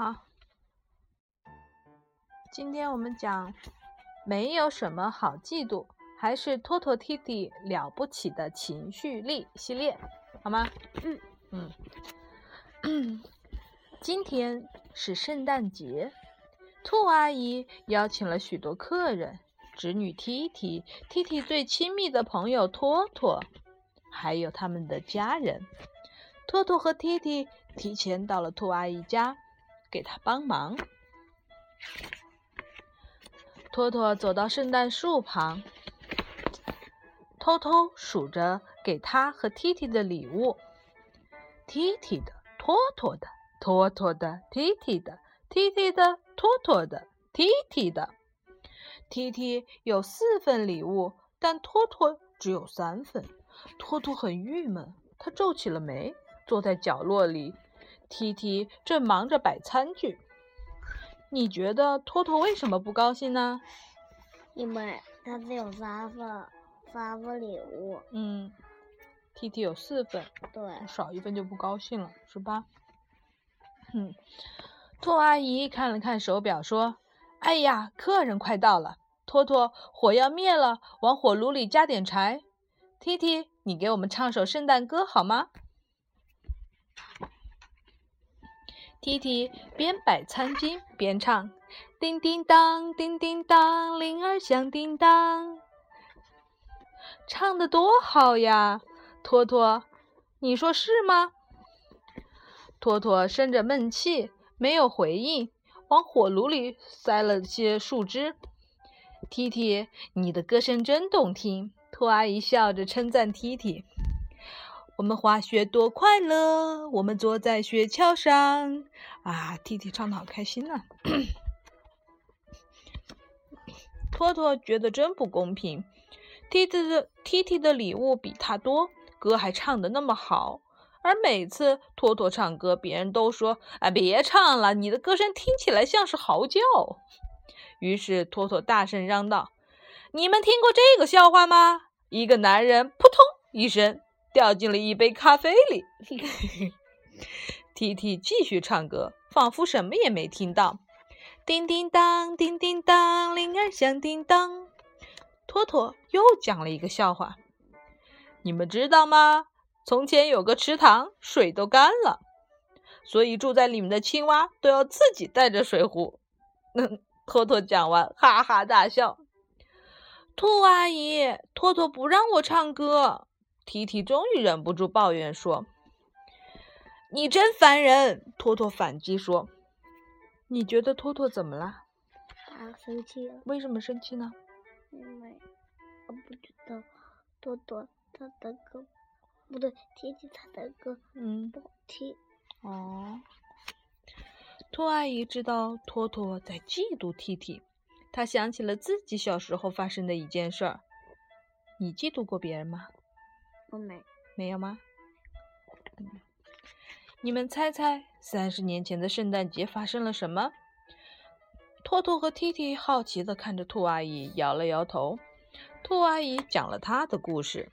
好，今天我们讲没有什么好嫉妒，还是托托弟弟了不起的情绪力系列，好吗？嗯嗯。今天是圣诞节，兔阿姨邀请了许多客人，侄女 T T，T T 最亲密的朋友托托，还有他们的家人。托托和 T T 提前到了兔阿姨家，给他帮忙。托托走到圣诞树旁，偷偷数着给他和 T T 的礼物：T T 的，托托的。托托的，T T 的，T T 的，托托的，T T 的，T T 有四份礼物，但托托只有三份。托托很郁闷，他皱起了眉，坐在角落里。T T 正忙着摆餐具。你觉得托托为什么不高兴呢？因为他只有三份，三份礼物。嗯，T T 有四份，对，少一份就不高兴了，是吧？嗯，兔阿姨看了看手表，说：“哎呀，客人快到了，托托，火要灭了，往火炉里加点柴。T T，你给我们唱首圣诞歌好吗？”T T 边摆餐巾边唱：“叮叮当，叮叮当，铃儿响叮当。”唱的多好呀，托托，你说是吗？托托生着闷气，没有回应，往火炉里塞了些树枝。T T，你的歌声真动听。兔阿姨笑着称赞 T T：“ 我们滑雪多快乐，我们坐在雪橇上。”啊，T T 唱的好开心呐！托托觉得真不公平，T T 的 T T 的礼物比他多，歌还唱的那么好。而每次托托唱歌，别人都说：“啊，别唱了，你的歌声听起来像是嚎叫。”于是托托大声嚷道：“你们听过这个笑话吗？一个男人扑通一声掉进了一杯咖啡里。”T T 继续唱歌，仿佛什么也没听到。叮叮当，叮叮当，铃儿响叮当。托托又讲了一个笑话，你们知道吗？从前有个池塘，水都干了，所以住在里面的青蛙都要自己带着水壶。托托讲完，哈哈大笑。兔阿姨，托托不让我唱歌。提提终于忍不住抱怨说：“你真烦人！”托托反击说：“你觉得托托怎么了？”他生气了。为什么生气呢？因为我不知道托托他的歌。不对，提提他的歌，嗯，不好听。哦，兔阿姨知道托托在嫉妒 T T，她想起了自己小时候发生的一件事儿。你嫉妒过别人吗？我没。没有吗？你们猜猜，三十年前的圣诞节发生了什么？托托和 T T 好奇的看着兔阿姨，摇了摇头。兔阿姨讲了她的故事。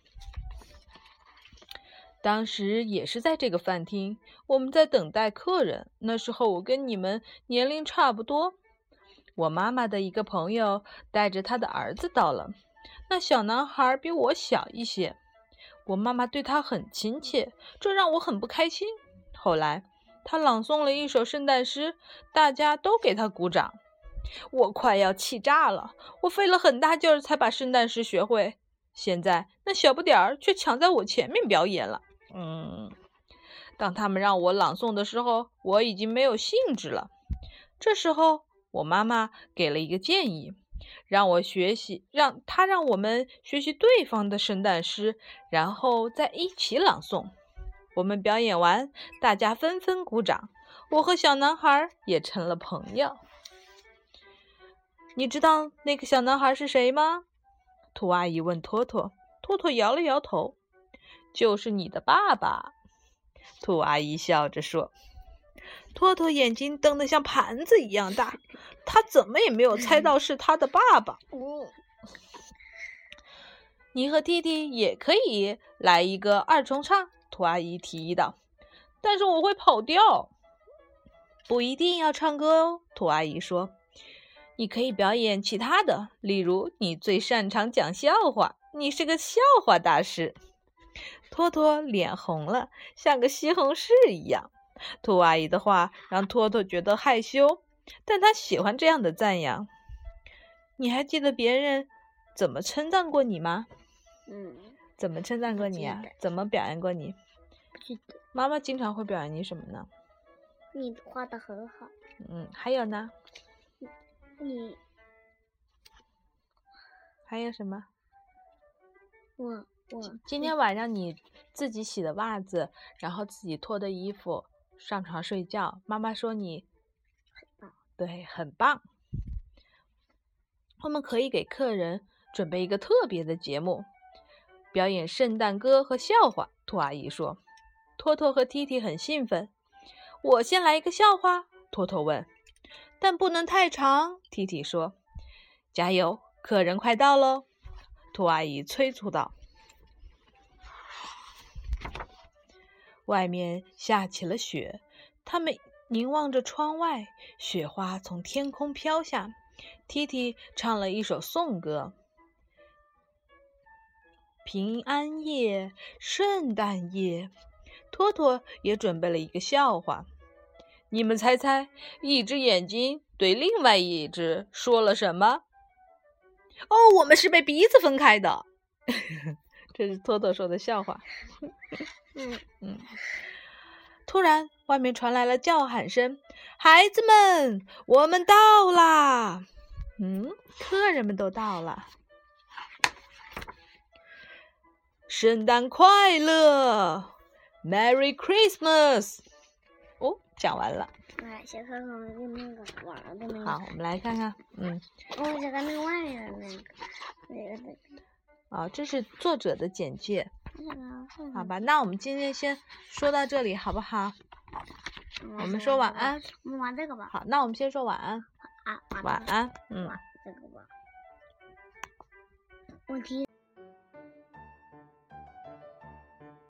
当时也是在这个饭厅，我们在等待客人。那时候我跟你们年龄差不多。我妈妈的一个朋友带着他的儿子到了，那小男孩比我小一些。我妈妈对他很亲切，这让我很不开心。后来他朗诵了一首圣诞诗，大家都给他鼓掌，我快要气炸了。我费了很大劲儿才把圣诞诗学会，现在那小不点儿却抢在我前面表演了。嗯，当他们让我朗诵的时候，我已经没有兴致了。这时候，我妈妈给了一个建议，让我学习，让他让我们学习对方的圣诞诗，然后再一起朗诵。我们表演完，大家纷纷鼓掌，我和小男孩也成了朋友。你知道那个小男孩是谁吗？兔阿姨问托托，托托摇了摇头。就是你的爸爸，兔阿姨笑着说。托托眼睛瞪得像盘子一样大，他怎么也没有猜到是他的爸爸。你和弟弟也可以来一个二重唱，兔阿姨提议道。但是我会跑调。不一定要唱歌哦。兔阿姨说：“你可以表演其他的，例如你最擅长讲笑话，你是个笑话大师。”托托脸红了，像个西红柿一样。兔阿姨的话让托托觉得害羞，但他喜欢这样的赞扬。你还记得别人怎么称赞过你吗？嗯，怎么称赞过你啊怎么表扬过你？记得。妈妈经常会表扬你什么呢？你画的很好，嗯，还有呢？你还有什么？我我今天晚上你自己洗的袜子，然后自己脱的衣服，上床睡觉。妈妈说你棒对，很棒。我们可以给客人准备一个特别的节目，表演圣诞歌和笑话。兔阿姨说。托托和踢踢很兴奋。我先来一个笑话，托托问，但不能太长。踢踢说。加油，客人快到喽！兔阿姨催促道。外面下起了雪，他们凝望着窗外，雪花从天空飘下。踢踢唱了一首颂歌：“平安夜，圣诞夜。”托托也准备了一个笑话，你们猜猜，一只眼睛对另外一只说了什么？哦，我们是被鼻子分开的。这是托托说的笑话。嗯嗯，突然，外面传来了叫喊声：“孩子们，我们到啦！”嗯，客人们都到了。圣诞快乐，Merry Christmas！哦，讲完了。来先看看那个那个网上的那个，好，我们来看看。嗯，我想看那个外面的那个那个那个，啊，这是作者的简介。好吧，那我们今天先说到这里，好不好？我们说晚安。我们玩这个吧。好，那我们先说晚安。啊，晚安。嗯。玩这个吧。问题。